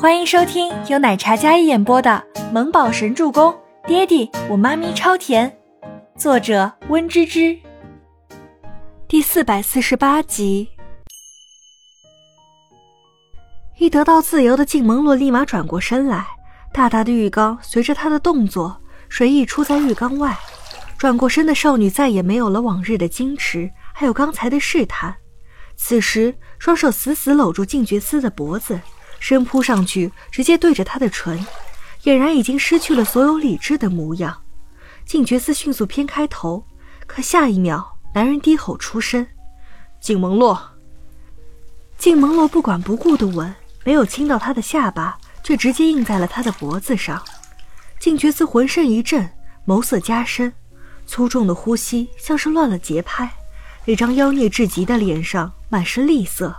欢迎收听由奶茶嘉一演播的《萌宝神助攻》，爹地我妈咪超甜，作者温芝芝。第四百四十八集。一得到自由的静萌洛立马转过身来，大大的浴缸随着他的动作，水溢出在浴缸外。转过身的少女再也没有了往日的矜持，还有刚才的试探。此时，双手死死搂住静觉斯的脖子。身扑上去，直接对着他的唇，俨然已经失去了所有理智的模样。静觉寺迅速偏开头，可下一秒，男人低吼出声：“静萌洛。”静萌洛不管不顾的吻，没有亲到他的下巴，却直接印在了他的脖子上。静觉寺浑身一震，眸色加深，粗重的呼吸像是乱了节拍，那张妖孽至极的脸上满是厉色。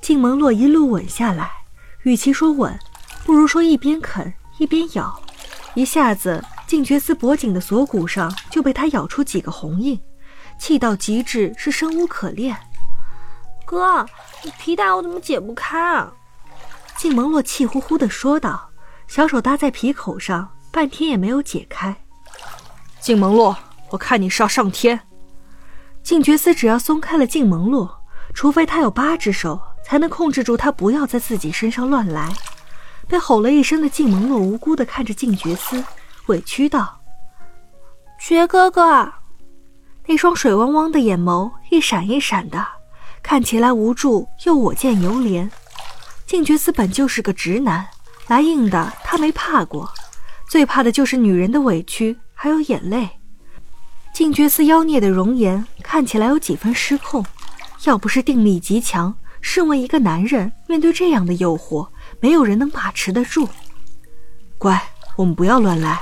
静萌洛一路吻下来，与其说吻，不如说一边啃一边咬。一下子，静觉寺脖颈的锁骨上就被他咬出几个红印，气到极致，是生无可恋。哥，皮带我怎么解不开啊？静萌洛气呼呼地说道，小手搭在皮口上，半天也没有解开。静萌洛，我看你是要上天。静觉寺只要松开了静萌洛，除非他有八只手。才能控制住他，不要在自己身上乱来。被吼了一声的静萌若无辜的看着静觉司，委屈道：“觉哥哥。”那双水汪汪的眼眸一闪一闪的，看起来无助又我见犹怜。静觉司本就是个直男，来硬的他没怕过，最怕的就是女人的委屈还有眼泪。静觉司妖孽的容颜看起来有几分失控，要不是定力极强。身为一个男人，面对这样的诱惑，没有人能把持得住。乖，我们不要乱来。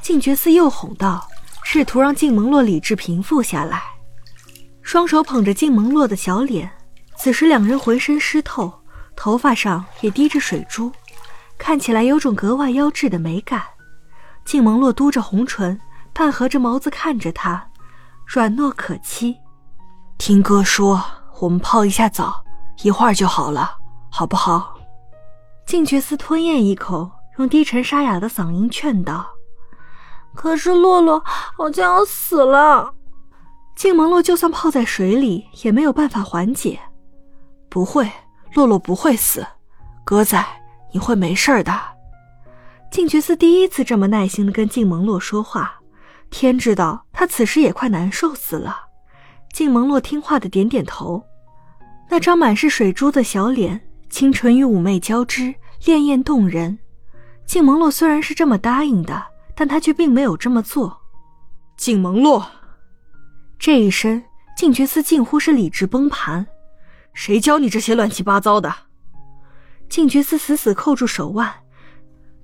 静觉寺又哄道，试图让静萌洛理智平复下来，双手捧着静萌洛的小脸。此时两人浑身湿透，头发上也滴着水珠，看起来有种格外妖冶的美感。静萌洛嘟着红唇，半合着眸子看着他，软糯可欺。听哥说。我们泡一下澡，一会儿就好了，好不好？静觉寺吞咽一口，用低沉沙哑的嗓音劝道：“可是洛洛好像要死了。”静萌洛就算泡在水里，也没有办法缓解。不会，洛洛不会死，哥在，你会没事的。静觉寺第一次这么耐心的跟静萌洛说话，天知道他此时也快难受死了。静蒙洛听话的点点头，那张满是水珠的小脸，清纯与妩媚交织，潋滟动人。静蒙洛虽然是这么答应的，但他却并没有这么做。静蒙洛，这一声，静觉寺近乎是理智崩盘。谁教你这些乱七八糟的？静觉寺死死扣住手腕，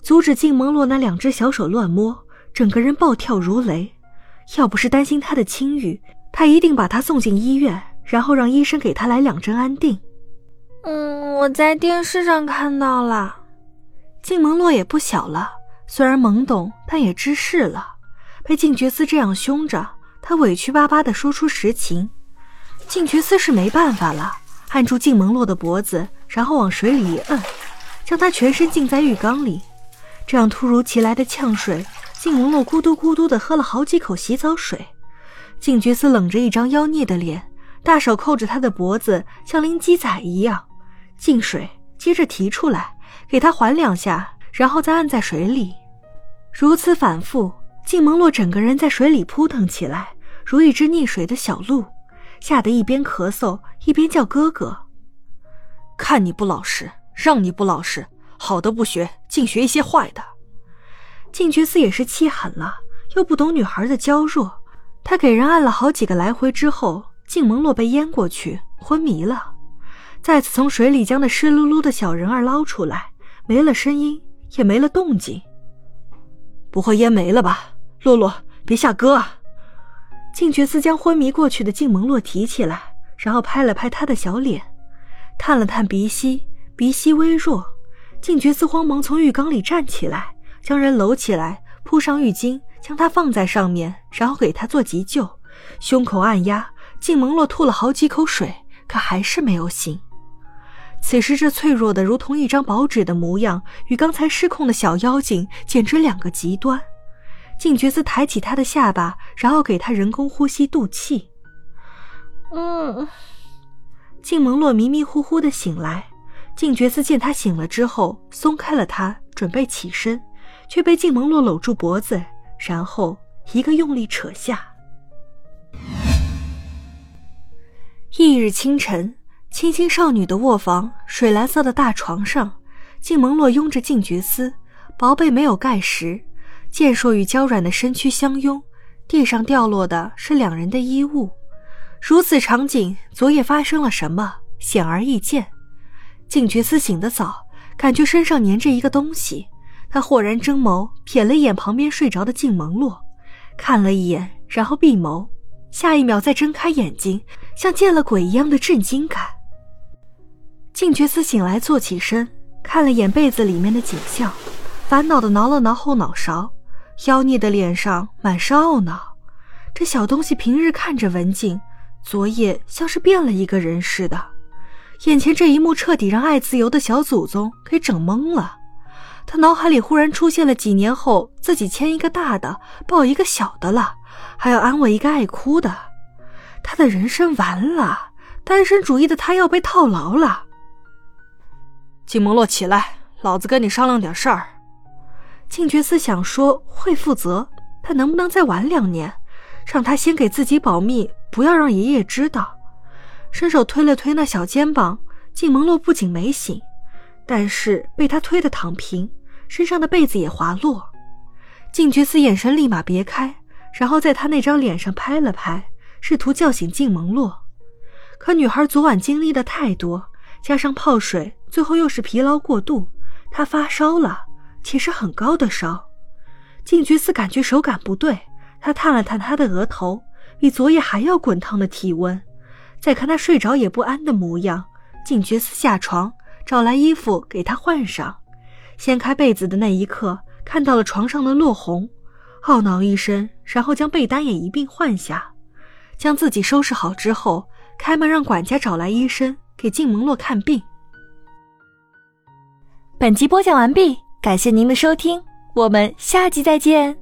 阻止静蒙洛那两只小手乱摸，整个人暴跳如雷。要不是担心他的清誉。他一定把他送进医院，然后让医生给他来两针安定。嗯，我在电视上看到了。静萌洛也不小了，虽然懵懂，但也知事了。被静觉司这样凶着，他委屈巴巴地说出实情。静觉司是没办法了，按住静萌洛的脖子，然后往水里一摁，将他全身浸在浴缸里。这样突如其来的呛水，静萌洛咕嘟咕嘟地喝了好几口洗澡水。静觉寺冷着一张妖孽的脸，大手扣着他的脖子，像拎鸡仔一样进水，接着提出来，给他缓两下，然后再按在水里，如此反复。静萌洛整个人在水里扑腾起来，如一只溺水的小鹿，吓得一边咳嗽一边叫哥哥。看你不老实，让你不老实，好的不学，净学一些坏的。静觉寺也是气狠了，又不懂女孩的娇弱。他给人按了好几个来回之后，静萌洛被淹过去，昏迷了。再次从水里将那湿漉漉的小人儿捞出来，没了声音，也没了动静。不会淹没了吧？洛洛，别吓哥啊！静觉斯将昏迷过去的静萌洛提起来，然后拍了拍他的小脸，探了探鼻息，鼻息微弱。静觉斯慌忙从浴缸里站起来，将人搂起来，铺上浴巾。将他放在上面，然后给他做急救，胸口按压。静萌洛吐了好几口水，可还是没有醒。此时这脆弱的如同一张薄纸的模样，与刚才失控的小妖精简直两个极端。静觉寺抬起他的下巴，然后给他人工呼吸肚气。嗯，静蒙洛迷迷糊糊的醒来。静觉寺见他醒了之后，松开了他，准备起身，却被静蒙洛搂住脖子，然后一个用力扯下。翌日清晨，清新少女的卧房，水蓝色的大床上，静蒙洛拥着静觉司，薄被没有盖实，健硕与娇软的身躯相拥，地上掉落的是两人的衣物。如此场景，昨夜发生了什么，显而易见。静觉司醒得早，感觉身上粘着一个东西，他豁然睁眸，瞥了一眼旁边睡着的静萌洛，看了一眼，然后闭眸，下一秒再睁开眼睛，像见了鬼一样的震惊感。静觉司醒来，坐起身，看了眼被子里面的景象，烦恼的挠了挠后脑勺，妖孽的脸上满是懊恼。这小东西平日看着文静。昨夜像是变了一个人似的，眼前这一幕彻底让爱自由的小祖宗给整懵了。他脑海里忽然出现了几年后自己牵一个大的，抱一个小的了，还要安慰一个爱哭的。他的人生完了，单身主义的他要被套牢了。金蒙洛，起来，老子跟你商量点事儿。静觉寺想说会负责，他能不能再晚两年，让他先给自己保密。不要让爷爷知道。伸手推了推那小肩膀，静蒙洛不仅没醒，但是被他推得躺平，身上的被子也滑落。静觉寺眼神立马别开，然后在他那张脸上拍了拍，试图叫醒静蒙洛。可女孩昨晚经历的太多，加上泡水，最后又是疲劳过度，她发烧了，且是很高的烧。静觉寺感觉手感不对，他探了探她的额头。比昨夜还要滚烫的体温，再看他睡着也不安的模样，静觉寺下床找来衣服给他换上，掀开被子的那一刻，看到了床上的落红，懊恼一声，然后将被单也一并换下，将自己收拾好之后，开门让管家找来医生给静蒙洛看病。本集播讲完毕，感谢您的收听，我们下集再见。